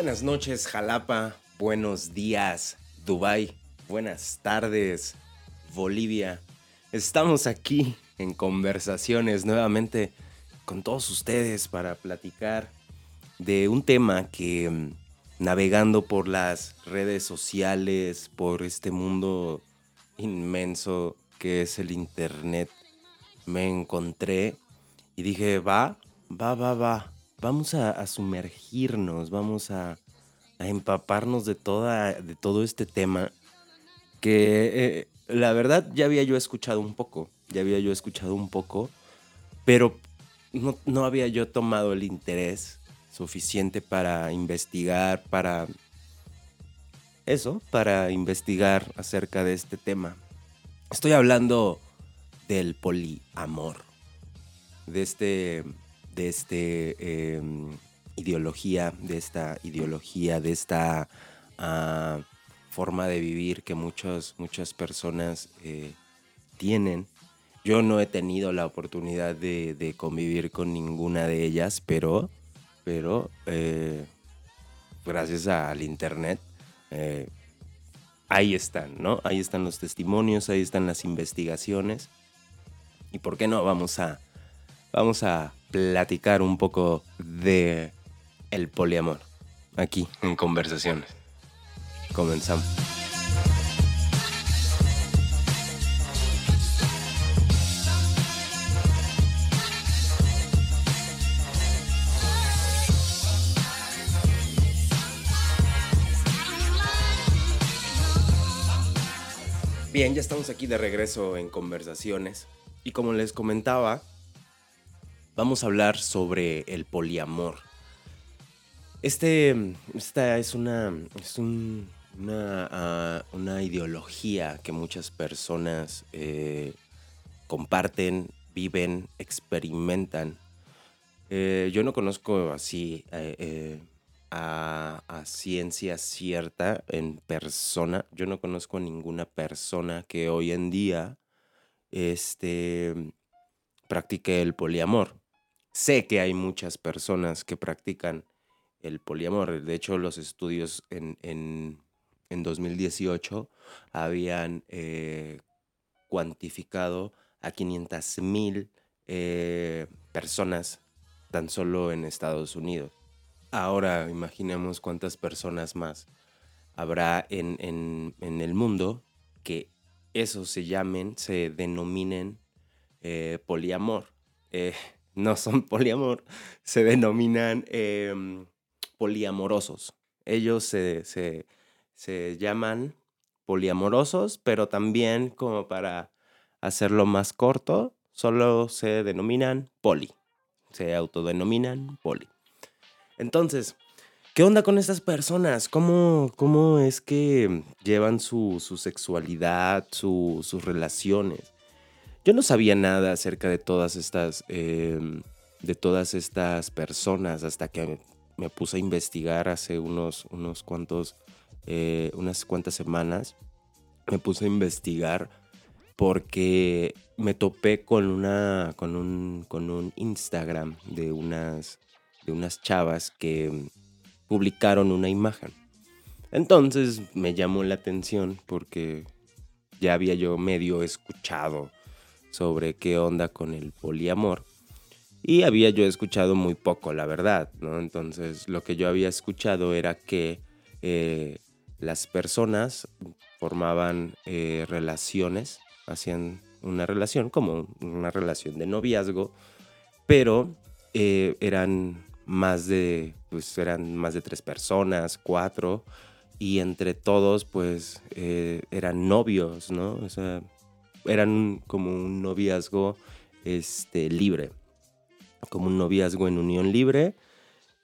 Buenas noches, Jalapa. Buenos días, Dubai. Buenas tardes, Bolivia. Estamos aquí en conversaciones nuevamente con todos ustedes para platicar de un tema que mm, navegando por las redes sociales, por este mundo inmenso que es el Internet, me encontré y dije, va, va, va, va, vamos a, sumergirnos, vamos a, empaparnos de, toda, de todo este tema que eh, la verdad ya había yo escuchado un poco, ya había yo escuchado un poco, pero no, no había yo tomado el interés suficiente para investigar, para eso, para investigar acerca de este tema. Estoy hablando del poliamor, de este de este em, ideología, de esta ideología, de esta ah, forma de vivir que muchas personas eh, tienen. Yo no he tenido la oportunidad de, convivir con ninguna de ellas, pero, pero eh, gracias al internet, eh, ahí están, ¿no? Ahí están los testimonios, ahí están las investigaciones. ¿Y por qué no? Vamos a, vamos a platicar un poco de el poliamor aquí en conversaciones. Comenzamos. Bien, ya estamos aquí de regreso en conversaciones y como les comentaba, vamos a hablar sobre el poliamor. Este, esta es una, es una, ah, una, ideología que muchas personas eh, comparten, viven, experimentan. Eh, yo no conozco así eh, a, a, ciencia cierta en persona. Yo no conozco a ninguna persona que hoy en día este, practique el poliamor. Sé que hay muchas personas que practican el poliamor. De hecho, los estudios en, en, 2018 habían eh, cuantificado a 500 mil eh, personas tan solo en Estados Unidos. Ahora imaginemos cuántas personas más habrá en, en, el mundo que eso se llamen, se denominen eh, poliamor no son poliamor, se denominan em, poliamorosos. Ellos se, se, llaman poliamorosos, pero también como para hacerlo más corto, solo se denominan poli. Se autodenominan poli. Entonces, ¿qué onda con estas personas? ¿Cómo, cómo es que llevan su, sexualidad, sus relaciones? Yo no sabía nada acerca de todas estas, em, de todas estas personas hasta que me puse a investigar hace unos, unos cuantos, eh, unas cuantas semanas. Me puse a investigar porque me topé con una, con un, con un Instagram de unas, de unas chavas que publicaron una imagen. Entonces me llamó la atención porque ya había yo medio escuchado sobre qué onda con el poliamor. Y había yo escuchado muy poco, la verdad, ¿no? Entonces lo que yo había escuchado era que eh, las personas formaban eh, relaciones, hacían una relación como una relación de noviazgo, pero eh, eran más de, pues eran más de tres personas, cuatro, y entre todos pues eran novios, ¿no? O sea, eran como un noviazgo este, libre, como un noviazgo en unión libre,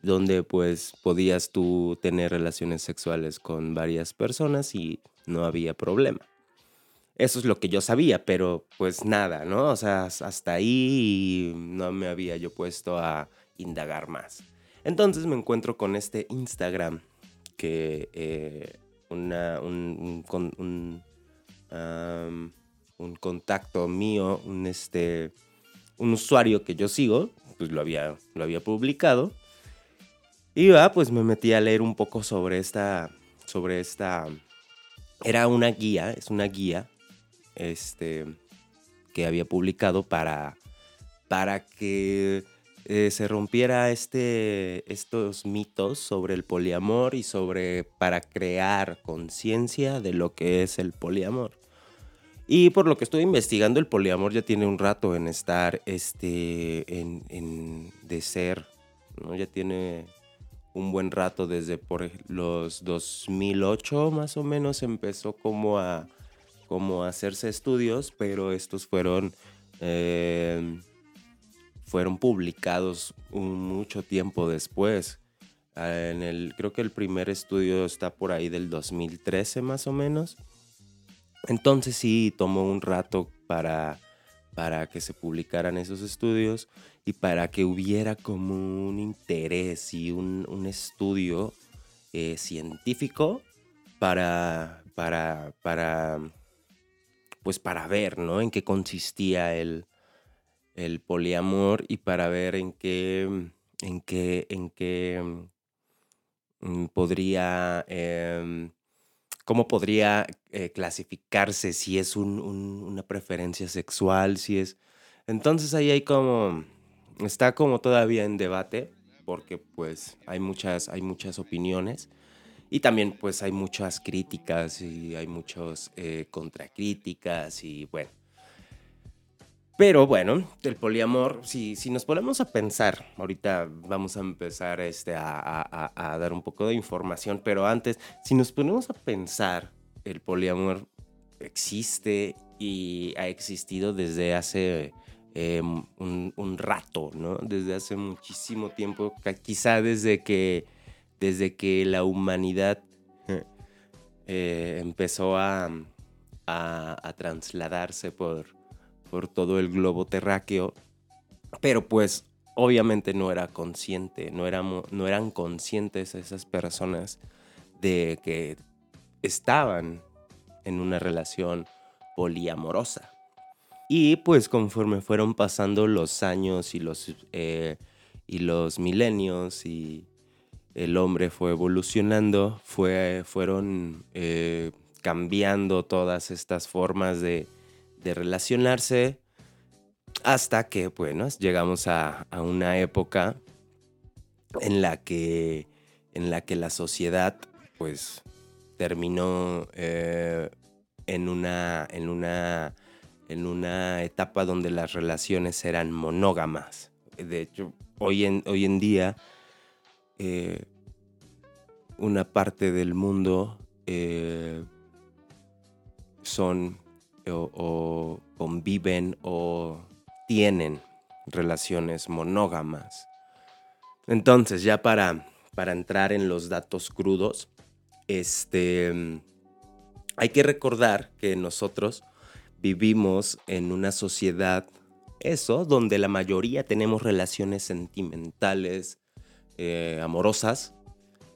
donde pues podías tú tener relaciones sexuales con varias personas y no había problema. Eso es lo que yo sabía, pero pues nada, ¿no? O sea, hasta ahí no me había yo puesto a indagar más. Entonces me encuentro con este Instagram que eh, una, un, un, contacto mío, un, este, un usuario que yo sigo, pues lo había, lo había publicado. Y pues me metí a leer un poco sobre esta, sobre esta, era una guía, es una guía, este, que había publicado para, para que eh, se rompiera este, estos mitos sobre el poliamor y sobre, para crear conciencia de lo que es el poliamor. Y por lo que estoy investigando, el poliamor ya tiene un rato en estar, este, en, de ser, ¿no? Ya tiene un buen rato desde por los 2008 más o menos empezó como a, como a hacerse estudios, pero estos fueron, eh, fueron publicados mucho tiempo después. Ah, en el, creo que el primer estudio está por ahí del 2013 más o menos. Entonces sí, tomó un rato para, para que se publicaran esos estudios y para que hubiera como un interés y un, estudio eh, científico para, para, para, pues para ver, ¿no? En qué consistía el, el poliamor y para ver en qué, en qué, en qué mm, podría, em, cómo podría eh, clasificarse si es una preferencia sexual, si es... Entonces ahí hay como está como todavía en debate porque pues hay muchas, hay muchas opiniones y también pues hay muchas críticas y hay muchas eh, contracríticas y bueno. Pero bueno, el poliamor, si, si nos ponemos a pensar, ahorita vamos a empezar este, a, a dar un poco de información, pero antes, si nos ponemos a pensar, el poliamor existe y ha existido desde hace Em, un, rato, ¿no? Desde hace muchísimo tiempo, quizá desde que, desde que la humanidad eh, empezó a, a, trasladarse por, por todo el globo terráqueo, pero pues obviamente no era consciente, no, no eran conscientes esas personas de que estaban en una relación poliamorosa. Y pues conforme fueron pasando los años y los, eh, y los milenios y el hombre fue evolucionando, fue, fueron eh, cambiando todas estas formas de, relacionarse hasta que, bueno, llegamos a, una época en la que, en la, que la sociedad pues terminó eh, en una... En una en una etapa donde las relaciones eran monógamas. De hecho, hoy en, hoy en día, eh, una parte del mundo eh, son o, conviven o tienen relaciones monógamas. Entonces, ya para, para entrar en los datos crudos, este, hay que recordar que nosotros vivimos en una sociedad, eso, donde la mayoría tenemos relaciones sentimentales, eh, amorosas,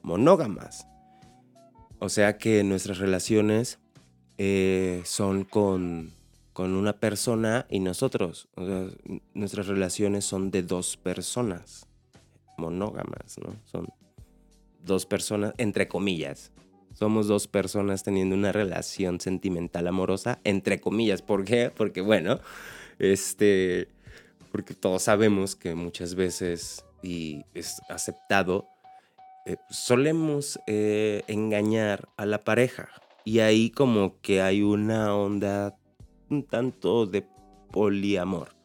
monógamas. O sea que nuestras relaciones eh, son con, con, una persona y nosotros. nuestras relaciones son de dos personas monógamas, ¿no? Son dos personas, entre comillas, somos dos personas teniendo una relación sentimental amorosa, entre comillas. ¿Por qué? Porque bueno, este, porque todos sabemos que muchas veces, y es aceptado, eh, solemos eh, engañar a la pareja. Y ahí como que hay una onda un tanto de poliamor.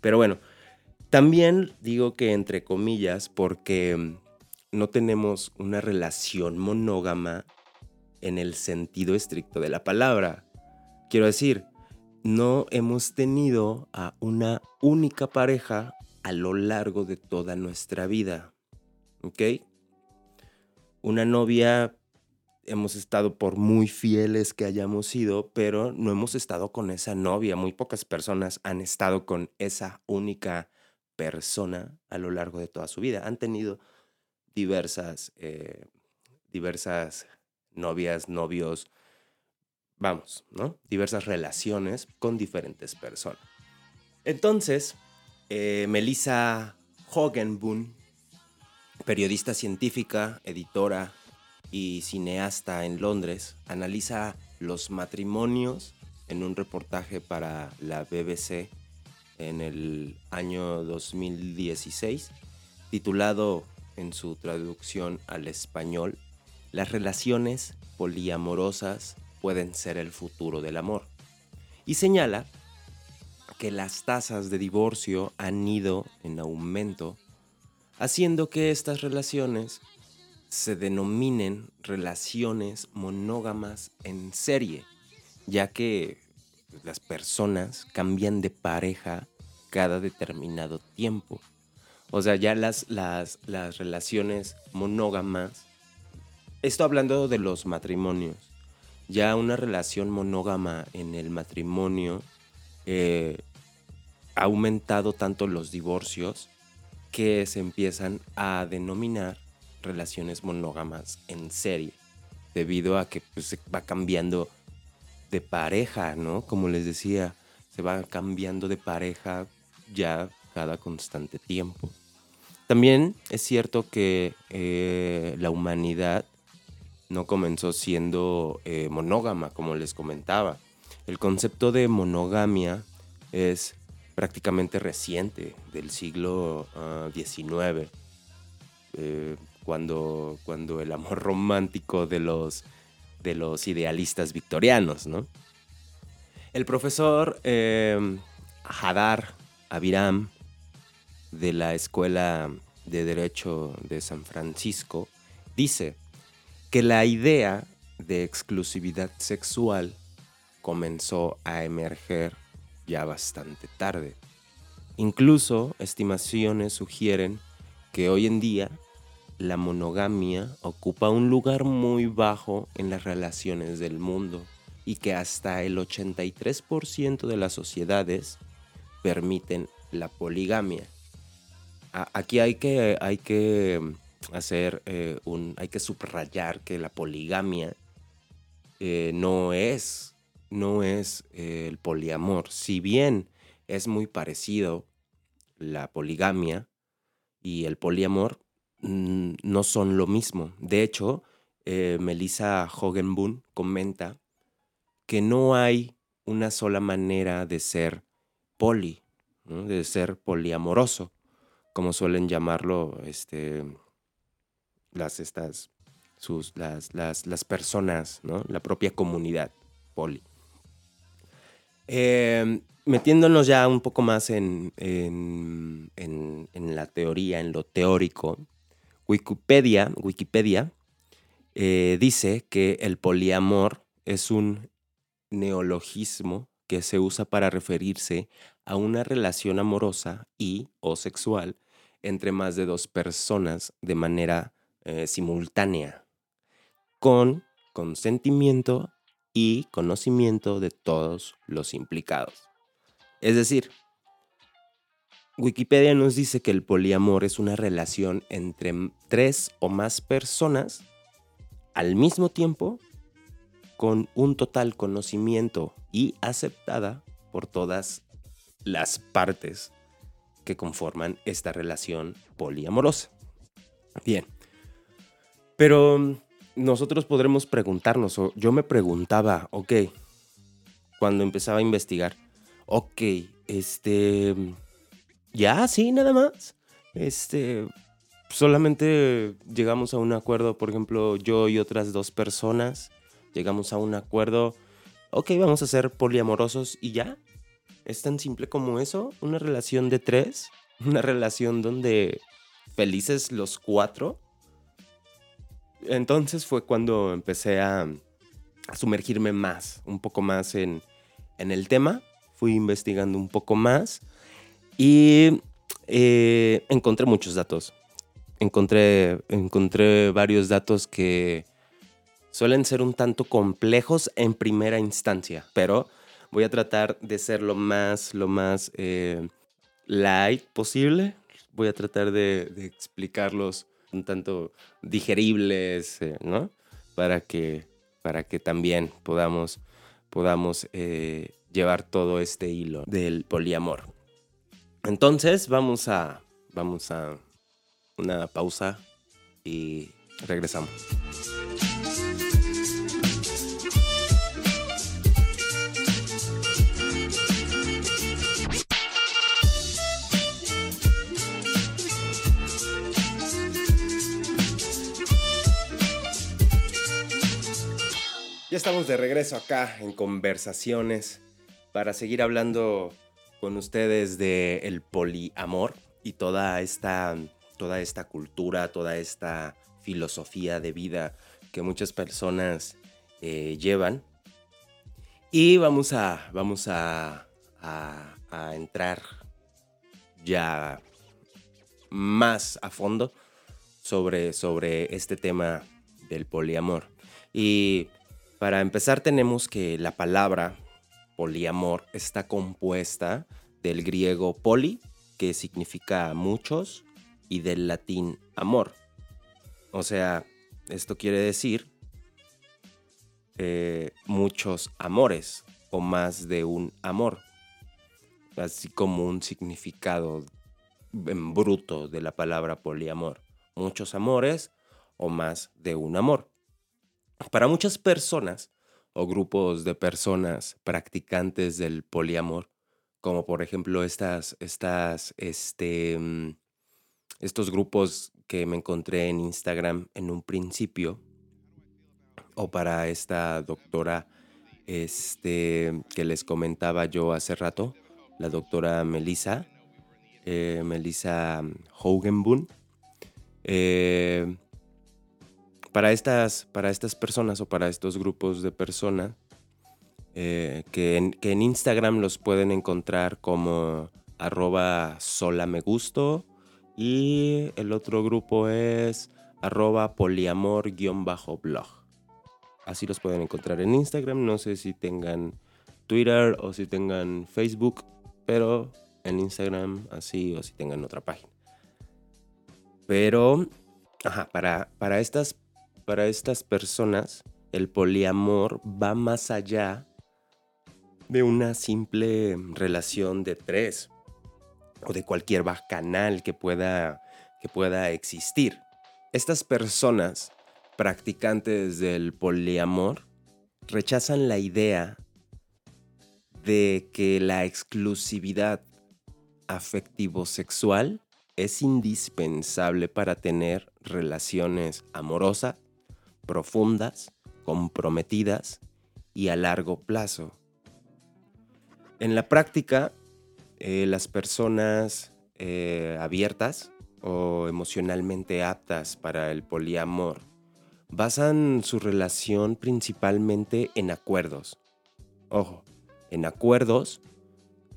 Pero bueno, también digo que entre comillas porque no tenemos una relación monógama en el sentido estricto de la palabra. Quiero decir, no hemos tenido a una única pareja a lo largo de toda nuestra vida. ¿Ok? Una novia hemos estado por muy fieles que hayamos sido, pero no hemos estado con esa novia. Muy pocas personas han estado con esa única persona a lo largo de toda su vida. Han tenido diversas, eh, diversas novias, novios, vamos, ¿no? Diversas relaciones con diferentes personas. Entonces, eh, Melissa Hogenboom periodista científica, editora y cineasta en Londres, analiza los matrimonios en un reportaje para la BBC en el año 2016, titulado en su traducción al español, Las relaciones poliamorosas pueden ser el futuro del amor. Y señala que las tasas de divorcio han ido en aumento, haciendo que estas relaciones se denominen relaciones monógamas en serie, ya que las personas cambian de pareja cada determinado tiempo. O sea, ya las, las, las relaciones monógamas, esto hablando de los matrimonios, ya una relación monógama en el matrimonio eh, ha aumentado tanto los divorcios que se empiezan a denominar relaciones monógamas en serie, debido a que pues, se va cambiando de pareja, ¿no? Como les decía, se va cambiando de pareja ya cada constante tiempo. También es cierto que eh, la humanidad no comenzó siendo eh, monógama, como les comentaba. El concepto de monogamia es prácticamente reciente, del siglo XIX, ah, eh, cuando, cuando el amor romántico de los, de los idealistas victorianos. ¿no? El profesor Hadar Abiram de la Escuela de Derecho de San Francisco, dice que la idea de exclusividad sexual comenzó a emerger ya bastante tarde. Incluso estimaciones sugieren que hoy en día la monogamia ocupa un lugar muy bajo en las relaciones del mundo y que hasta el 83% de las sociedades permiten la poligamia aquí hay que, hay que mm, hacer eh, un, hay que subrayar que la poligamia eh, no es, no es eh, el poliamor. Si bien es muy parecido la poligamia y el poliamor, mm, no son lo mismo. De hecho, Melissa Hogenboom comenta que no hay una sola manera de ser poli, de ser poliamoroso como suelen llamarlo este, las, estas, sus, las, las, personas, ¿no? la propia comunidad poli. Em, metiéndonos ya un poco más en, en, la teoría, en lo teórico, Wikipedia, Wikipedia eh, dice que el poliamor es un neologismo que se usa para referirse a una relación amorosa y o sexual entre más de dos personas de manera eh, simultánea, con consentimiento y conocimiento de todos los implicados. Es decir, Wikipedia nos dice que el poliamor es una relación entre tres o más personas al mismo tiempo con un total conocimiento y aceptada por todas las partes que conforman esta relación poliamorosa. Bien, pero mm, nosotros podremos preguntarnos, o yo me preguntaba, ok, cuando empezaba a investigar, ok, este, ya, sí, nada más, este, solamente llegamos a un acuerdo, por ejemplo, yo y otras dos personas, llegamos a un acuerdo, ok, vamos a ser poliamorosos y ya, es tan simple como eso, una relación de tres, una relación donde felices los cuatro. Entonces fue cuando empecé a, sumergirme más, un poco más en, el tema, fui investigando un poco más y eh, encontré muchos datos. Encontré, encontré varios datos que suelen ser un tanto complejos en primera instancia, pero Voy a tratar de ser lo más, lo más eh, light posible. Voy a tratar de, explicarlos un tanto digeribles, eh, ¿no? Para que, para que también podamos, podamos llevar todo este hilo del poliamor. Entonces vamos a, vamos a una pausa y regresamos. Ya estamos de regreso acá en conversaciones para seguir hablando con ustedes de el poliamor y toda esta, toda esta cultura, toda esta filosofía de vida que muchas personas eh, llevan. Y vamos a, vamos a, entrar ya más a fondo sobre, sobre este tema del poliamor. Y para empezar tenemos que la palabra poliamor está compuesta del griego poli, que significa muchos, y del latín amor. O sea, esto quiere decir eh, muchos amores o más de un amor, así como un significado en bruto de la palabra poliamor. Muchos amores o más de un amor. Para muchas personas o grupos de personas practicantes del poliamor, como por ejemplo estas, estas, este, mm, estos grupos que me encontré en Instagram en un principio, o para esta doctora este, que les comentaba yo hace rato, la doctora Melissa, eh, Melissa Hogenboon. Eh, para estas, para estas personas o para estos grupos de personas eh, que, en, que, en, Instagram los pueden encontrar como arroba solamegusto y el otro grupo es arroba poliamor-blog. Así los pueden encontrar en Instagram. No sé si tengan Twitter o si tengan Facebook, pero en Instagram así o si tengan otra página. Pero, ajá, para, para estas para estas personas el poliamor va más allá de una simple relación de tres o de cualquier bacanal que pueda, que pueda existir. Estas personas practicantes del poliamor rechazan la idea de que la exclusividad afectivo-sexual es indispensable para tener relaciones amorosas profundas, comprometidas y a largo plazo. En la práctica, eh, las personas eh, abiertas o emocionalmente aptas para el poliamor basan su relación principalmente en acuerdos. Ojo, en acuerdos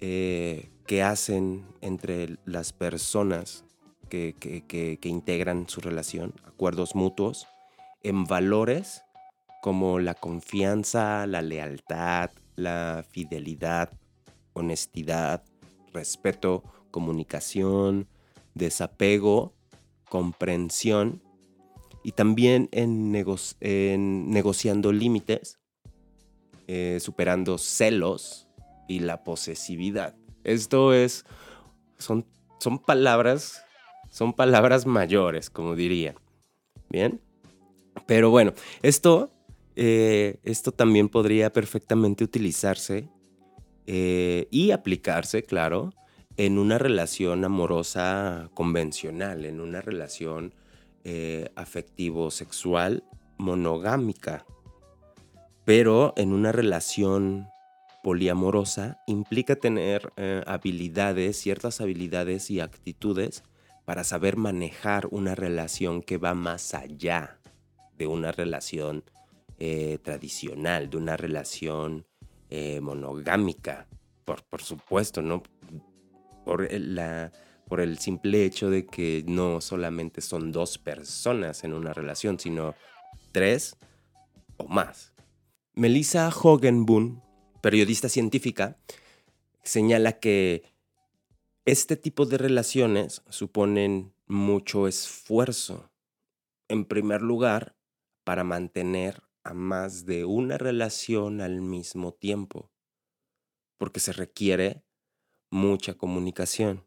eh, que hacen entre las personas que integran su relación, acuerdos mutuos, en valores como la confianza, la lealtad, la fidelidad, honestidad, respeto, comunicación, desapego, comprensión y también en, negociando límites, eh, superando celos y la posesividad. Esto es, son, son palabras, son palabras mayores, como diría. Bien. Pero bueno, esto, eh, esto también podría perfectamente utilizarse eh, y aplicarse, claro, en una relación amorosa convencional, en una relación eh, afectivo-sexual monogámica. Pero en una relación poliamorosa implica tener habilidades, ciertas habilidades y actitudes para saber manejar una relación que va más allá de una relación eh, tradicional, de una relación eh, monogámica, por, por, supuesto, ¿no? Por, la, por el simple hecho de que no solamente son dos personas en una relación, sino tres o más. Melissa Hogenboon, periodista científica, señala que este tipo de relaciones suponen mucho esfuerzo. En primer lugar, para mantener a más de una relación al mismo tiempo, porque se requiere mucha comunicación.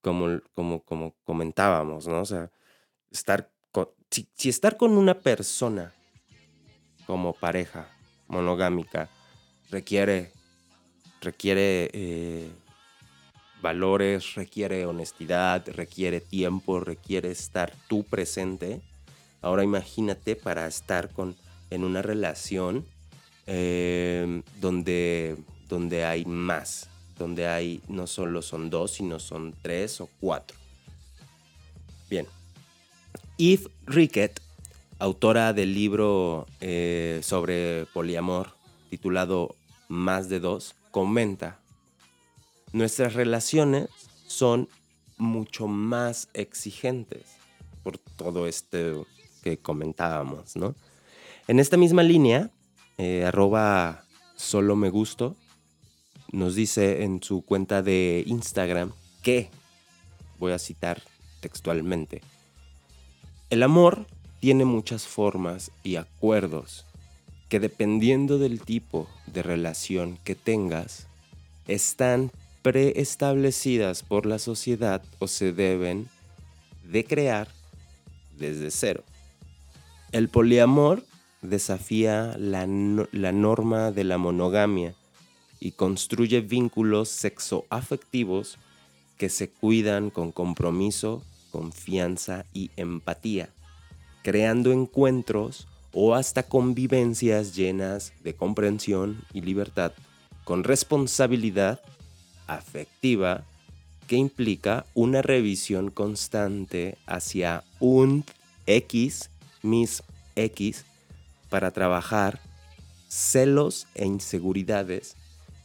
como, como, como comentábamos, ¿no? O sea, estar si, estar con una persona como pareja monogámica requiere, requiere eh, valores, requiere honestidad, requiere tiempo, requiere estar tú presente. Ahora imagínate para estar con, en una relación eh, donde, donde hay más, donde hay no solo son dos, sino son tres o cuatro. Bien. Eve Rickett, autora del libro eh, sobre poliamor titulado Más de dos, comenta, nuestras relaciones son mucho más exigentes por todo esto que comentábamos, ¿no? En esta misma línea, eh, arroba solo me gusto, nos dice en su cuenta de Instagram que, voy a citar textualmente, el amor tiene muchas formas y acuerdos que dependiendo del tipo de relación que tengas, están preestablecidas por la sociedad o se deben de crear desde cero. El poliamor desafía la, la norma de la monogamia y construye vínculos sexoafectivos que se cuidan con compromiso, confianza y empatía, creando encuentros o hasta convivencias llenas de comprensión y libertad, con responsabilidad afectiva que implica una revisión constante hacia un X, mis X, para trabajar celos e inseguridades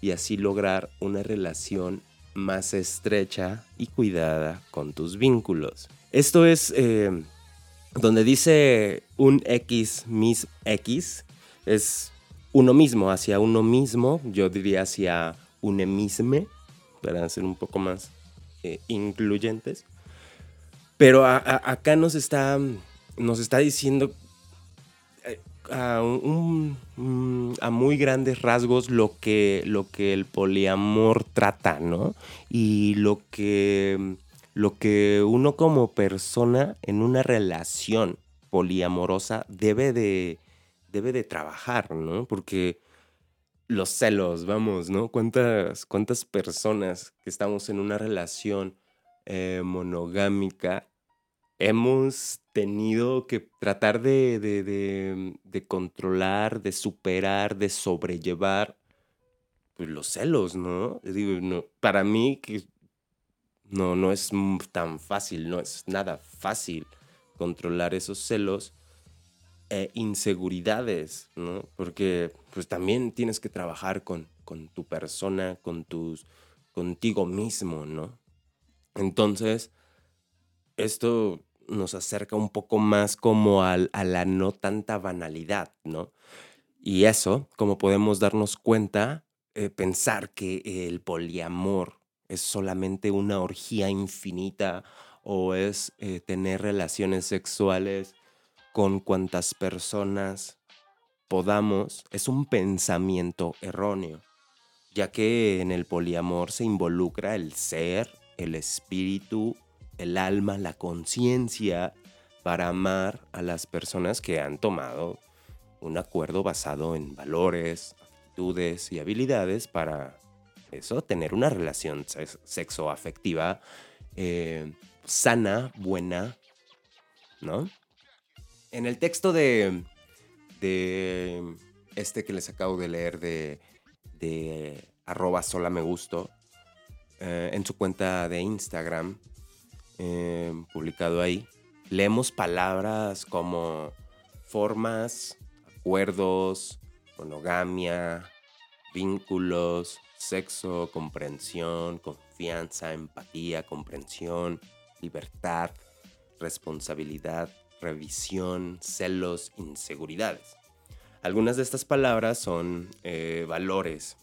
y así lograr una relación más estrecha y cuidada con tus vínculos. Esto es eh, donde dice un X, mis X, es uno mismo, hacia uno mismo, yo diría hacia un emisme, para ser un poco más eh, incluyentes. Pero acá nos está, nos está diciendo a, a, muy grandes rasgos lo que, lo que el poliamor trata, ¿no? Y lo que, lo que uno como persona en una relación poliamorosa debe de, debe de trabajar, ¿no? Porque los celos, vamos, ¿no? ¿Cuántas, cuántas personas que estamos en una relación eh, monogámica hemos tenido que tratar de, de, controlar, de superar, de sobrellevar pues, los celos, ¿no? Digo, no, para mí que no, no es tan fácil, no es nada fácil controlar esos celos e inseguridades, ¿no? Porque pues también tienes que trabajar con, con tu persona, con tus, contigo mismo, ¿no? Entonces, esto nos acerca un poco más como a la no tanta banalidad, ¿no? Y eso, como podemos darnos cuenta, eh, pensar que el poliamor es solamente una orgía infinita o es eh, tener relaciones sexuales con cuantas personas podamos, es un pensamiento erróneo, ya que en el poliamor se involucra el ser, el espíritu el alma, la conciencia para amar a las personas que han tomado un acuerdo basado en valores, actitudes y habilidades para eso, tener una relación sexoafectiva eh, sana, buena, ¿no? En el texto de, de este que les acabo de leer de, arroba sola me gusto, eh, en su cuenta de Instagram, Em, publicado ahí, leemos palabras como formas, acuerdos, monogamia, vínculos, sexo, comprensión, confianza, empatía, comprensión, libertad, responsabilidad, revisión, celos, inseguridades. Algunas de estas palabras son eh, valores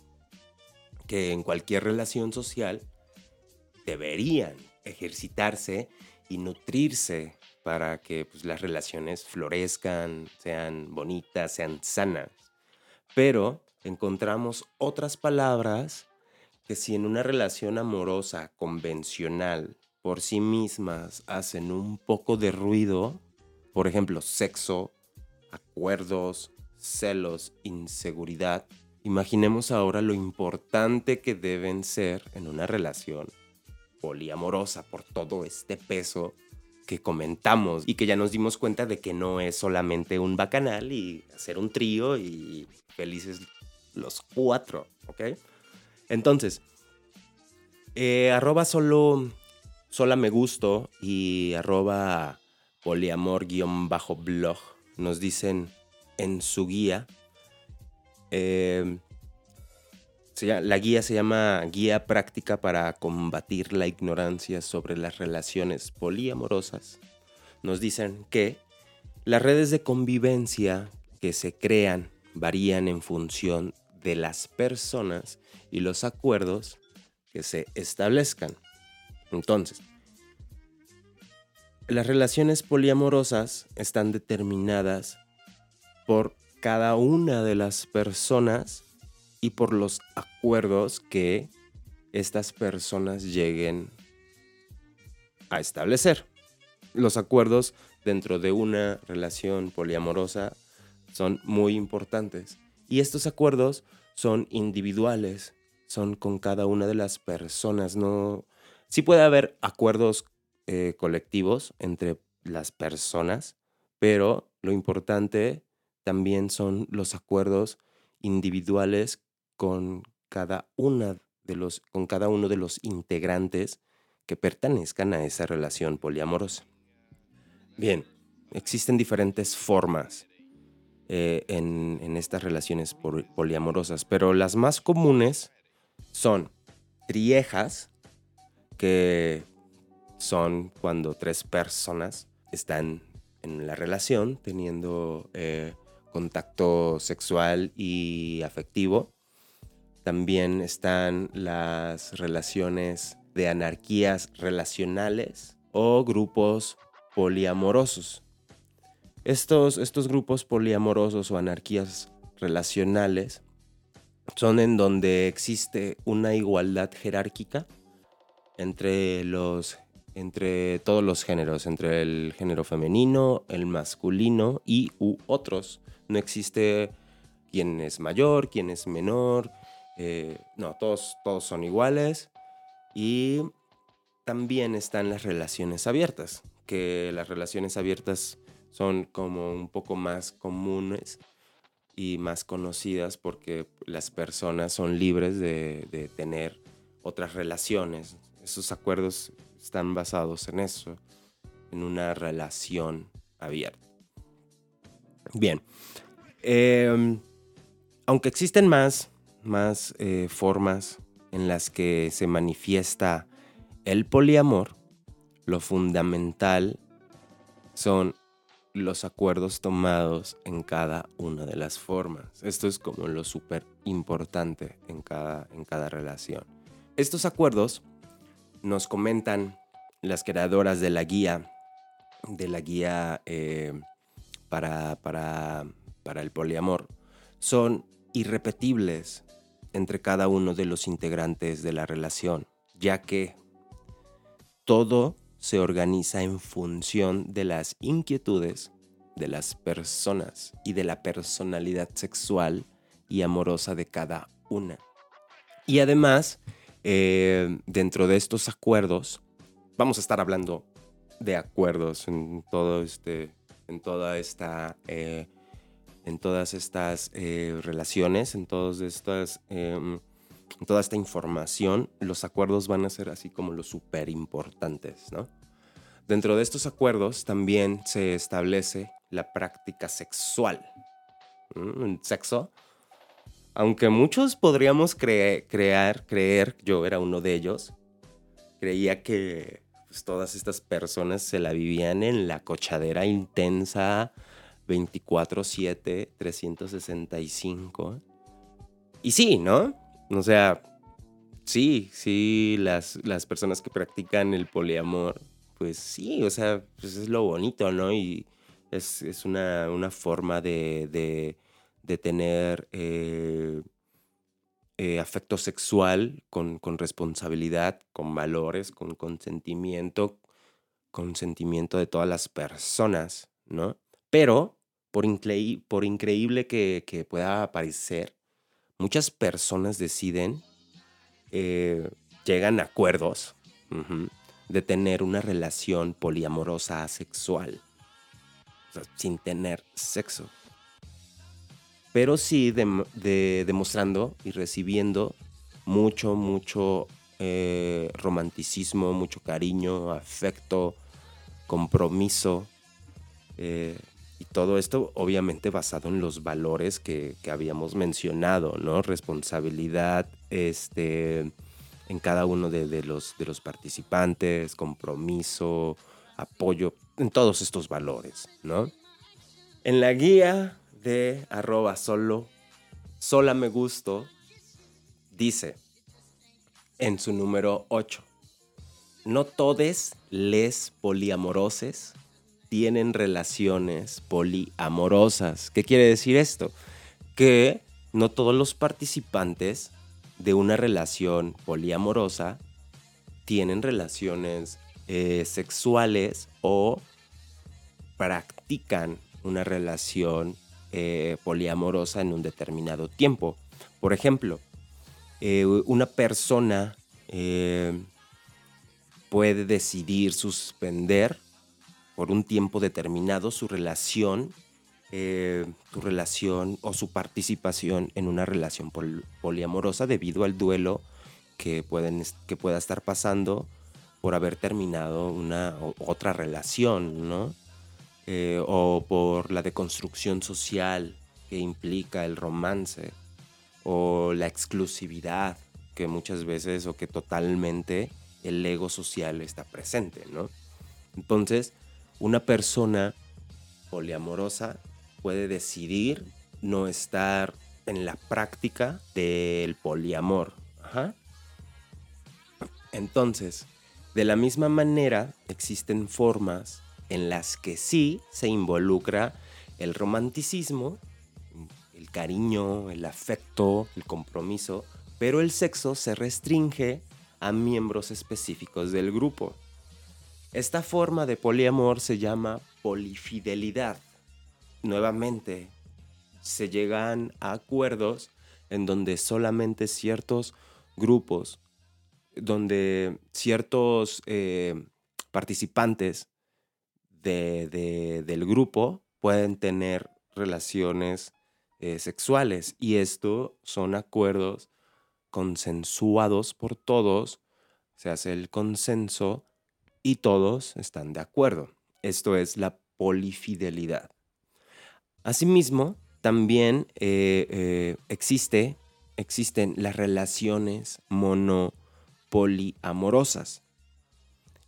que en cualquier relación social deberían ejercitarse y nutrirse para que pues, las relaciones florezcan, sean bonitas, sean sanas. Pero encontramos otras palabras que si en una relación amorosa convencional por sí mismas hacen un poco de ruido, por ejemplo, sexo, acuerdos, celos, inseguridad, imaginemos ahora lo importante que deben ser en una relación poliamorosa por todo este peso que comentamos y que ya nos dimos cuenta de que no es solamente un bacanal y hacer un trío y felices los cuatro, ¿ok? Entonces, eh, arroba solo, sola me gusto y arroba poliamor-blog nos dicen en su guía, eh, la guía se llama Guía Práctica para combatir la ignorancia sobre las relaciones poliamorosas. Nos dicen que las redes de convivencia que se crean varían en función de las personas y los acuerdos que se establezcan. Entonces, las relaciones poliamorosas están determinadas por cada una de las personas y por los acuerdos que estas personas lleguen a establecer. Los acuerdos dentro de una relación poliamorosa son muy importantes y estos acuerdos son individuales, son con cada una de las personas, no sí puede haber acuerdos eh, colectivos entre las personas, pero lo importante también son los acuerdos individuales con cada una de los, con cada uno de los integrantes que pertenezcan a esa relación poliamorosa. Bien, existen diferentes formas eh, en, estas relaciones poliamorosas, pero las más comunes son triejas, que son cuando tres personas están en la relación teniendo eh, contacto sexual y afectivo. También están las relaciones de anarquías relacionales o grupos poliamorosos. Estos, estos grupos poliamorosos o anarquías relacionales son en donde existe una igualdad jerárquica entre los entre todos los géneros, entre el género femenino, el masculino y u otros. No existe quién es mayor, quién es menor, eh, no, todos, todos son iguales. Y también están las relaciones abiertas, que las relaciones abiertas son como un poco más comunes y más conocidas porque las personas son libres de, tener otras relaciones. Esos acuerdos están basados en eso, en una relación abierta. Bien, em, aunque existen más más eh, formas en las que se manifiesta el poliamor, lo fundamental son los acuerdos tomados en cada una de las formas. Esto es como lo súper importante en cada, en cada relación. Estos acuerdos nos comentan las creadoras de la guía, de la guía eh, para, para, para el poliamor, son irrepetibles entre cada uno de los integrantes de la relación, ya que todo se organiza en función de las inquietudes de las personas y de la personalidad sexual y amorosa de cada una. Y además, eh, dentro de estos acuerdos, vamos a estar hablando de acuerdos en todo este, en toda esta eh, en todas estas eh, relaciones, en, todas estas, em, toda esta información, los acuerdos van a ser así como los súper importantes, ¿no? Dentro de estos acuerdos también se establece la práctica sexual. El sexo, aunque muchos podríamos creer, creer, yo era uno de ellos, creía que pues, todas estas personas se la vivían en la cochadera intensa, 24/7, 365. Y sí, ¿no? O sea, sí, sí, las, las personas que practican el poliamor, pues sí, o sea, pues es lo bonito, ¿no? Y es, una, forma de, de, tener, eh, eh, afecto sexual con, con, responsabilidad, con valores, con consentimiento, consentimiento de todas las personas, ¿no? Pero, por, increíble que, que, pueda parecer, muchas personas deciden, eh, llegan a acuerdos de tener una relación poliamorosa asexual, sin tener sexo pero sí de, demostrando y recibiendo mucho, mucho eh, romanticismo, mucho cariño, afecto, compromiso. Eh, y todo esto obviamente basado en los valores que, habíamos mencionado, ¿no? Responsabilidad este, en cada uno de, los, de los participantes, compromiso, apoyo, en todos estos valores, ¿no? En la guía de arroba solo, sola me gusto, dice en su número 8, no todes les poliamoroses tienen relaciones poliamorosas. ¿Qué quiere decir esto? Que no todos los participantes de una relación poliamorosa tienen relaciones eh, sexuales o practican una relación eh, poliamorosa en un determinado tiempo. Por ejemplo, eh, una persona puede decidir suspender por un tiempo determinado su relación, su relación o su participación en una relación poliamorosa debido al duelo que, pueden, que pueda estar pasando por haber terminado una otra relación, ¿no? Eh, o por la deconstrucción social que implica el romance, o la exclusividad que muchas veces o que totalmente el ego social está presente, ¿no? Entonces, una persona poliamorosa puede decidir no estar en la práctica del poliamor. Entonces, de la misma manera, existen formas en las que sí se involucra el romanticismo, el cariño, el afecto, el compromiso, pero el sexo se restringe a miembros específicos del grupo. Esta forma de poliamor se llama polifidelidad. Nuevamente, se llegan a acuerdos en donde solamente ciertos grupos, donde ciertos eh, participantes de, del grupo pueden tener relaciones eh, sexuales y esto son acuerdos consensuados por todos, se hace el consenso y todos están de acuerdo. Esto es la polifidelidad. Asimismo, también eh, eh, existe, existen las relaciones monopoliamorosas.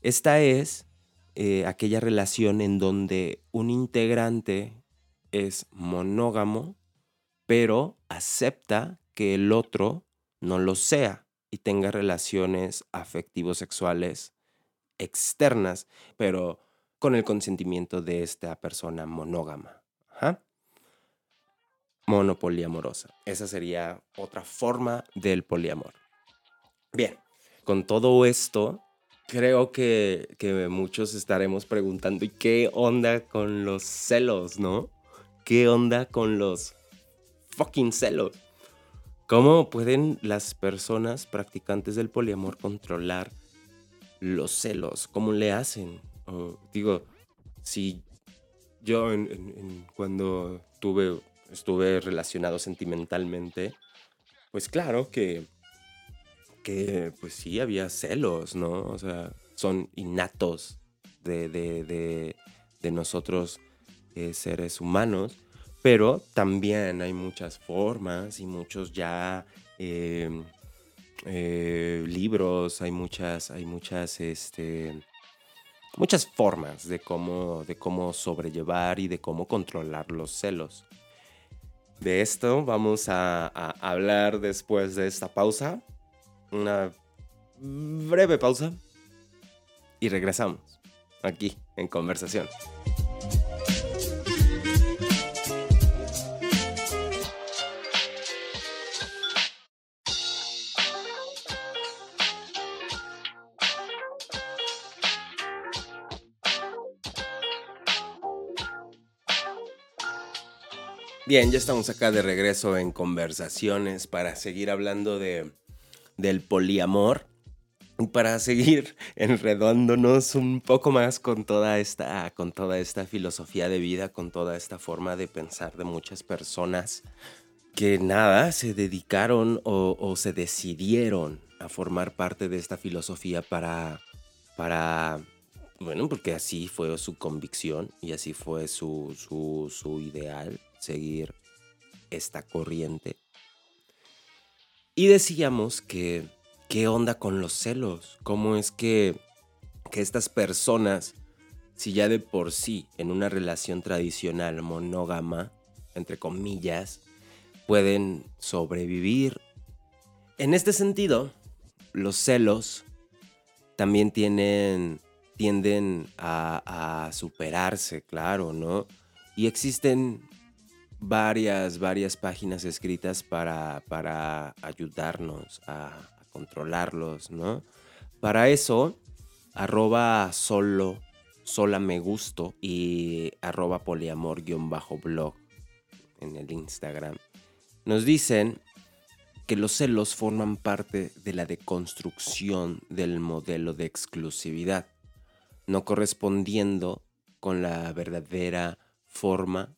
Esta es eh, aquella relación en donde un integrante es monógamo, pero acepta que el otro no lo sea y tenga relaciones afectivos sexuales externas, pero con el consentimiento de esta persona monógama. Monopoliamorosa. Esa sería otra forma del poliamor. Bien, con todo esto creo que, muchos estaremos preguntando, ¿y qué onda con los celos, no? ¿Qué onda con los fucking celos? ¿Cómo pueden las personas practicantes del poliamor controlar los celos? ¿Cómo le hacen? digo, si yo cuando tuve, estuve relacionado sentimentalmente, pues claro que que pues sí había celos, ¿no? O sea, son innatos de, nosotros eh, seres humanos, pero también hay muchas formas y muchos ya em, eh, libros, hay muchas, hay muchas, este, muchas formas de cómo, de cómo sobrellevar y de cómo controlar los celos. De esto vamos a hablar después de esta pausa una breve pausa y regresamos aquí en conversación. Bien, ya estamos acá de regreso en conversaciones para seguir hablando de, del poliamor para seguir enredándonos un poco más con toda, esta, con toda esta filosofía de vida, con toda esta forma de pensar de muchas personas que nada, se dedicaron o se decidieron a formar parte de esta filosofía para, para bueno, porque así fue su convicción y así fue su, su, su ideal seguir esta corriente. Y decíamos que, ¿qué onda con los celos? ¿Cómo es que, que estas personas, si ya de por sí en una relación tradicional monógama, entre comillas, pueden sobrevivir? En este sentido, los celos también tienen, tienden a, a superarse, claro, ¿no? Y existen varias, varias páginas escritas para, para ayudarnos a, controlarlos, ¿no? Para eso, arroba solo, sola me gusto y arroba poliamor-blog en el Instagram. Nos dicen que los celos forman parte de la deconstrucción del modelo de exclusividad, no correspondiendo con la verdadera forma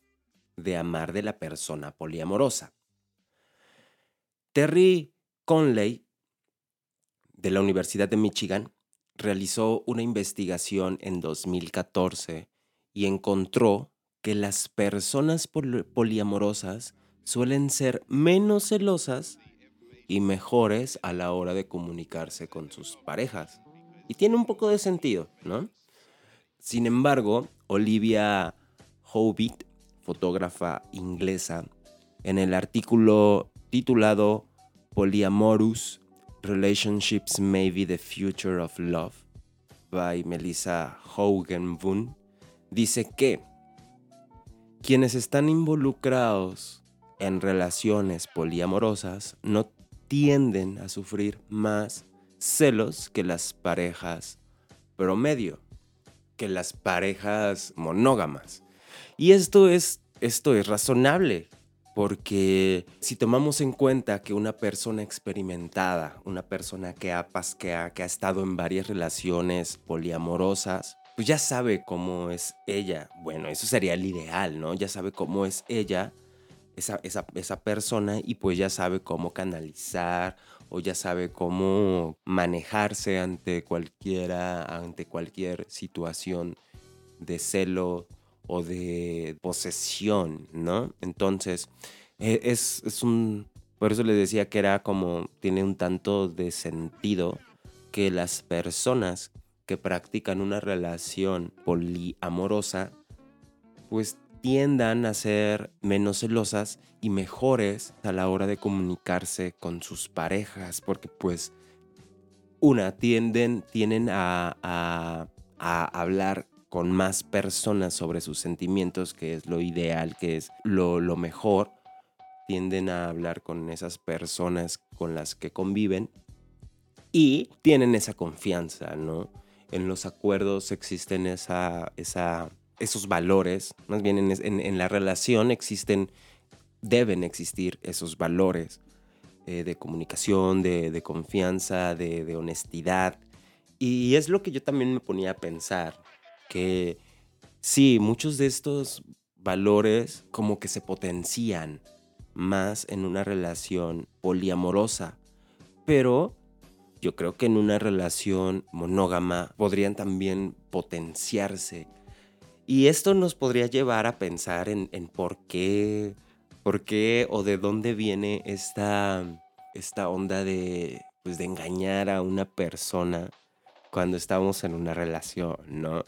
de amar de la persona poliamorosa. Terry Conley, de la Universidad de Michigan, realizó una investigación en 2014 y encontró que las personas poliamorosas suelen ser menos celosas y mejores a la hora de comunicarse con sus parejas. Y tiene un poco de sentido, ¿no? Sin embargo, Olivia Hobbit fotógrafa inglesa, en el artículo titulado Polyamorous Relationships May Be the Future of Love by Melissa Hogan dice que quienes están involucrados en relaciones poliamorosas no tienden a sufrir más celos que las parejas promedio, que las parejas monógamas. Y esto es, esto es razonable, porque si tomamos en cuenta que una persona experimentada, una persona que ha, que ha, que ha estado en varias relaciones poliamorosas, pues ya sabe cómo es ella. Bueno, eso sería el ideal, ¿no? Ya sabe cómo es ella, esa, esa, esa persona, y pues ya sabe cómo canalizar o ya sabe cómo manejarse ante cualquiera, ante cualquier situación de celo, o de posesión, ¿no? Entonces, e, es, un... Por eso les decía que era como, tiene un tanto de sentido que las personas que practican una relación poliamorosa, pues tiendan a ser menos celosas y mejores a la hora de comunicarse con sus parejas, porque pues una, tienden, tienen a, a, a hablar con más personas sobre sus sentimientos, que es lo ideal, que es lo, mejor, tienden a hablar con esas personas con las que conviven y tienen esa confianza, ¿no? En los acuerdos existen esa, esa, esos valores, más bien en, la relación existen, deben existir esos valores eh, de comunicación, de, confianza, de, de honestidad. Y es lo que yo también me ponía a pensar que sí, muchos de estos valores como que se potencian más en una relación poliamorosa, pero yo creo que en una relación monógama podrían también potenciarse. Y esto nos podría llevar a pensar en, por qué, por qué o de dónde viene esta, esta onda de, pues, de engañar a una persona cuando estamos en una relación, ¿no?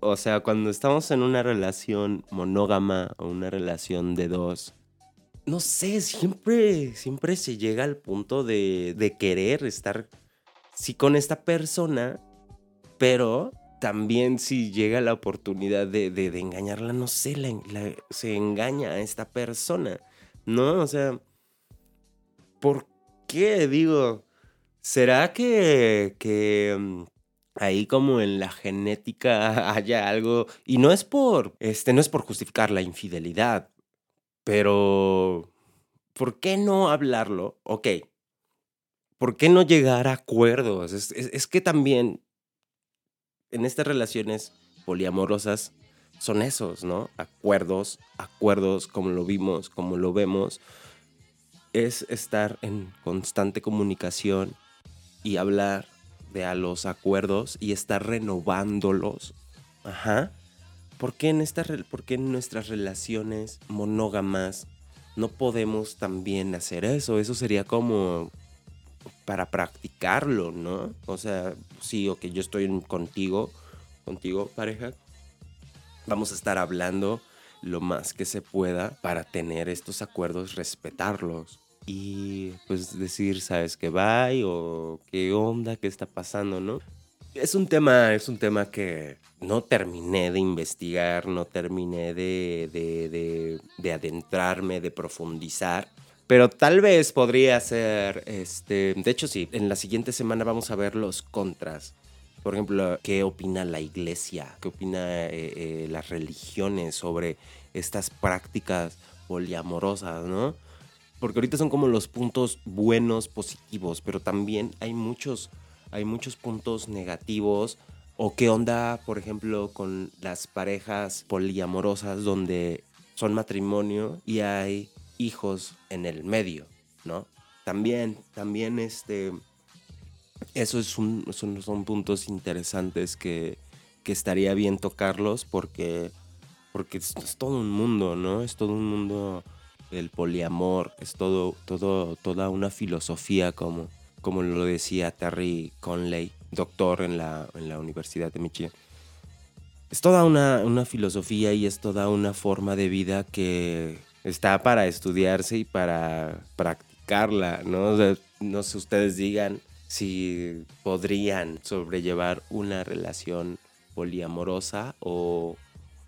O sea, cuando estamos en una relación monógama o una relación de dos, no sé, siempre, siempre se llega al punto de, querer estar, sí, con esta persona, pero también si llega la oportunidad de, engañarla, no sé, se engaña a esta persona, ¿no? O sea, ¿por qué? Digo, ¿será que, que mm, ahí como en la genética haya algo y no es por este no es por justificar la infidelidad Pero, ¿por qué no hablarlo? Ok. ¿Por qué no llegar a acuerdos? Es, que también en estas relaciones poliamorosas son esos, ¿no? Acuerdos, acuerdos, como lo vimos, como lo vemos. Es estar en constante comunicación y hablar de a los acuerdos y estar renovándolos. Ajá. ¿Por qué en, esta, por qué en nuestras relaciones monógamas no podemos también hacer eso? Eso sería como para practicarlo, ¿no? O sea, sí, o que yo estoy contigo, contigo, pareja. Vamos a estar hablando lo más que se pueda para tener estos acuerdos, respetarlos y pues decir, ¿sabes qué va? o qué onda, qué está pasando, ¿no? Es un tema, es un tema que no terminé de investigar, no terminé de, de, de, adentrarme, de profundizar. Pero tal vez podría ser, este, de hecho sí, en la siguiente semana vamos a ver los contras. Por ejemplo, ¿qué opina la iglesia? ¿Qué opina eh, eh, las religiones sobre estas prácticas poliamorosas, no? Porque ahorita son como los puntos buenos, positivos, pero también hay muchos, hay muchos puntos negativos. O qué onda, por ejemplo, con las parejas poliamorosas donde son matrimonio y hay hijos en el medio, ¿no? También, también este, eso es un, son, son puntos interesantes que, que, estaría bien tocarlos porque, porque es todo un mundo, ¿no? Es todo un mundo el poliamor, es todo, todo, toda una filosofía como, como lo decía Terry Conley, doctor en la, en la Universidad de Michigan. Es toda una, una filosofía y es toda una forma de vida que está para estudiarse y para practicarla, ¿no? no sé ustedes digan si podrían sobrellevar una relación poliamorosa o,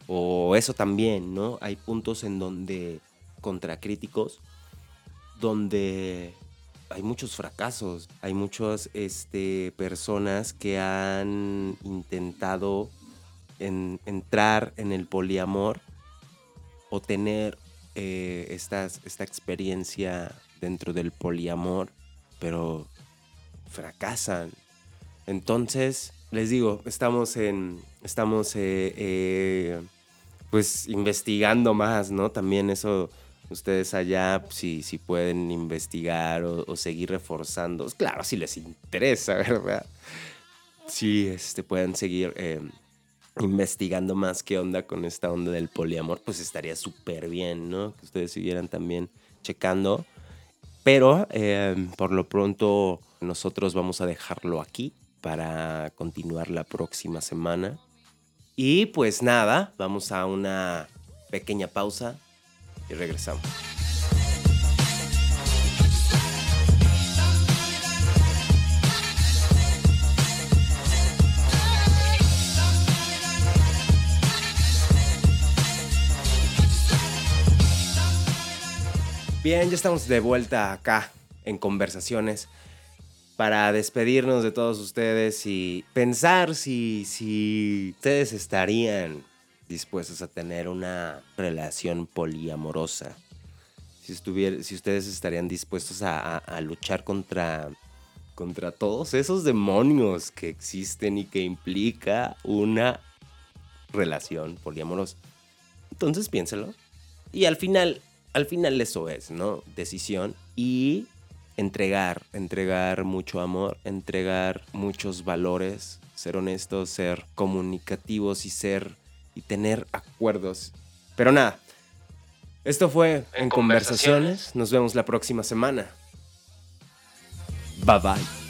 o eso también, ¿no? Hay puntos en donde contra críticos donde hay muchos fracasos, hay muchas este, personas que han intentado entrar en el poliamor o tener eh, esta experiencia dentro del poliamor, pero fracasan. Entonces, les digo, estamos en, estamos eh, eh, pues investigando más, ¿no? También eso ustedes allá, si, si pueden investigar o, seguir reforzando, claro, si les interesa, ¿verdad? Si este, pueden seguir eh, investigando más qué onda con esta onda del poliamor, pues estaría súper bien, ¿no? Que ustedes siguieran también checando. Pero eh, por lo pronto nosotros vamos a dejarlo aquí para continuar la próxima semana. Y pues nada, vamos a una pequeña pausa y regresamos. Bien, ya estamos de vuelta acá en conversaciones para despedirnos de todos ustedes y pensar si, si ustedes estarían dispuestos a tener una relación poliamorosa? Si, si ustedes estarían dispuestos a, luchar contra, contra todos esos demonios que existen y que implica una relación poliamorosa. Entonces piénselo. Y al final, al final eso es, ¿no? Decisión y entregar, entregar mucho amor, entregar muchos valores, ser honestos, ser comunicativos y ser y tener acuerdos. Pero nada, esto fue En, conversaciones. Nos vemos la próxima semana. Bye bye.